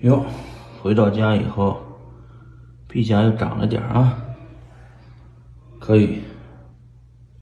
哟，回到家以后，臂甲又长了点啊，可以。